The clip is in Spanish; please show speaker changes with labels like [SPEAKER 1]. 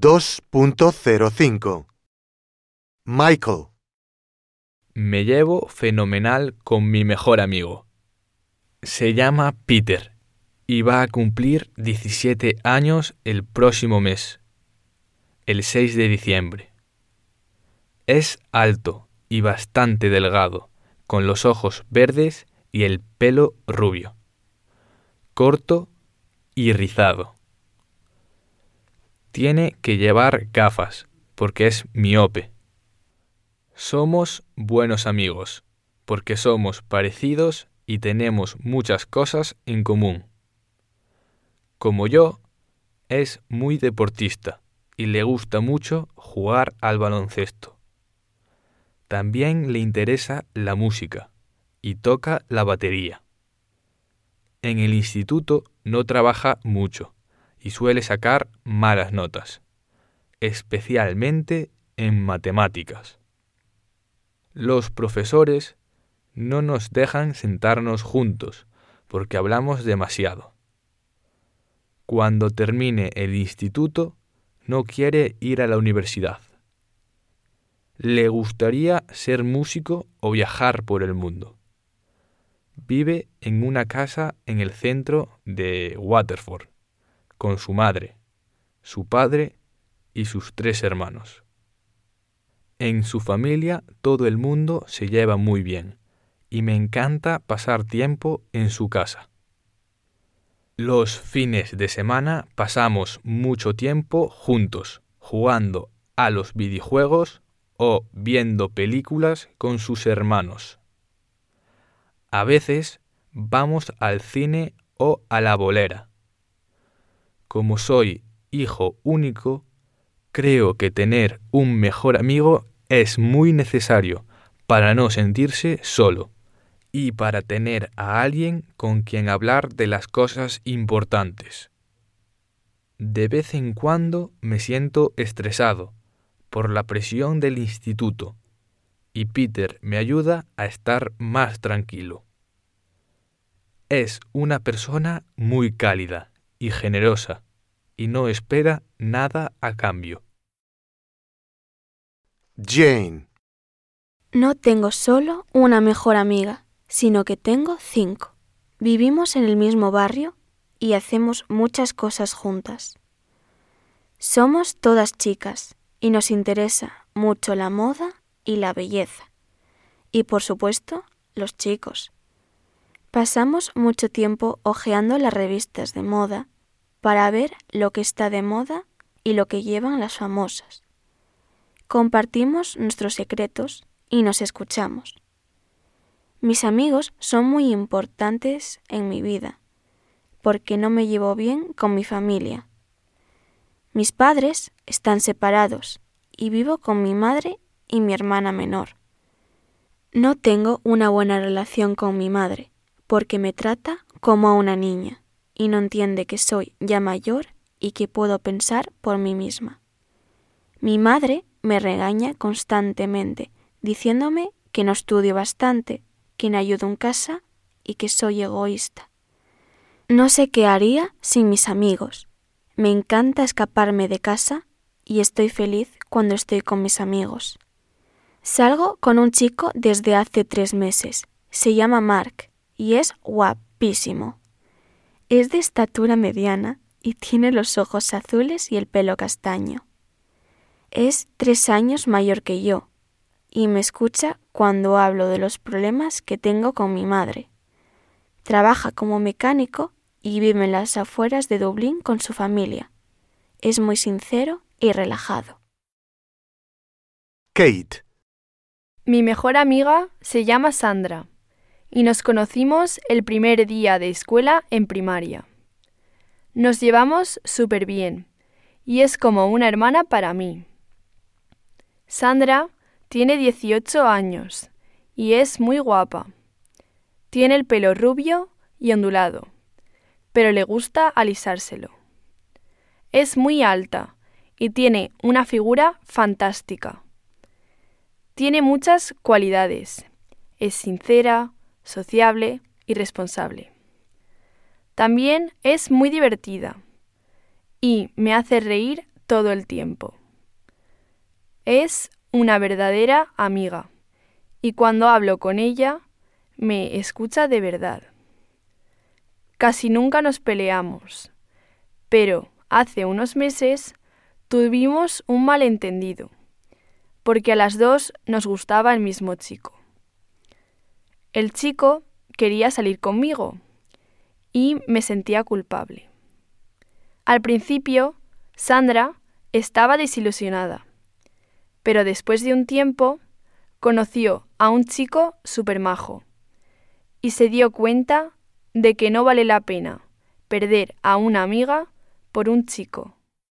[SPEAKER 1] 2.05 Michael,
[SPEAKER 2] Me llevo fenomenal con mi mejor amigo. Se llama Peter y va a cumplir 17 años el próximo mes, el 6 de diciembre. Es alto y bastante delgado, con los ojos verdes y el pelo rubio, corto y rizado. Tiene que llevar gafas porque es miope. Somos buenos amigos porque somos parecidos y tenemos muchas cosas en común. Como yo, es muy deportista y le gusta mucho jugar al baloncesto. También le interesa la música y toca la batería. En el instituto no trabaja mucho y suele sacar malas notas, especialmente en matemáticas. Los profesores no nos dejan sentarnos juntos porque hablamos demasiado. Cuando termine el instituto, no quiere ir a la universidad. Le gustaría ser músico o viajar por el mundo. Vive en una casa en el centro de Waterford, con su madre, su padre y sus tres hermanos. En su familia todo el mundo se lleva muy bien y me encanta pasar tiempo en su casa. Los fines de semana pasamos mucho tiempo juntos, jugando a los videojuegos o viendo películas con sus hermanos. A veces vamos al cine o a la bolera. Como soy hijo único, creo que tener un mejor amigo es muy necesario para no sentirse solo y para tener a alguien con quien hablar de las cosas importantes. De vez en cuando me siento estresado por la presión del instituto y Peter me ayuda a estar más tranquilo. Es una persona muy cálida y generosa y no espera nada a cambio.
[SPEAKER 1] Jane,
[SPEAKER 3] No tengo solo una mejor amiga, sino que tengo cinco. Vivimos en el mismo barrio y hacemos muchas cosas juntas. Somos todas chicas y nos interesa mucho la moda y la belleza. Y por supuesto, los chicos. Pasamos mucho tiempo hojeando las revistas de moda para ver lo que está de moda y lo que llevan las famosas. Compartimos nuestros secretos y nos escuchamos. Mis amigos son muy importantes en mi vida, porque no me llevo bien con mi familia. Mis padres están separados y vivo con mi madre y mi hermana menor. No tengo una buena relación con mi madre, porque me trata como a una niña y no entiende que soy ya mayor y que puedo pensar por mí misma. Mi madre me regaña constantemente, diciéndome que no estudio bastante, que no ayudo en casa y que soy egoísta. No sé qué haría sin mis amigos. Me encanta escaparme de casa y estoy feliz cuando estoy con mis amigos. Salgo con un chico desde hace tres meses. Se llama Mark y es guapísimo. Es de estatura mediana y tiene los ojos azules y el pelo castaño. Es tres años mayor que yo y me escucha cuando hablo de los problemas que tengo con mi madre. Trabaja como mecánico y vive en las afueras de Dublín con su familia. Es muy sincero y relajado.
[SPEAKER 1] Kate,
[SPEAKER 4] Mi mejor amiga se llama Sandra y nos conocimos el primer día de escuela en primaria. Nos llevamos súper bien y es como una hermana para mí. Sandra tiene 18 años y es muy guapa. Tiene el pelo rubio y ondulado, pero le gusta alisárselo. Es muy alta y tiene una figura fantástica. Tiene muchas cualidades. Es sincera, sociable y responsable. También es muy divertida y me hace reír todo el tiempo. Es una verdadera amiga y cuando hablo con ella me escucha de verdad. Casi nunca nos peleamos, pero hace unos meses tuvimos un malentendido, porque a las dos nos gustaba el mismo chico. El chico quería salir conmigo y me sentía culpable. Al principio, Sandra estaba desilusionada, pero después de un tiempo conoció a un chico supermajo y se dio cuenta de que no vale la pena perder a una amiga por un chico.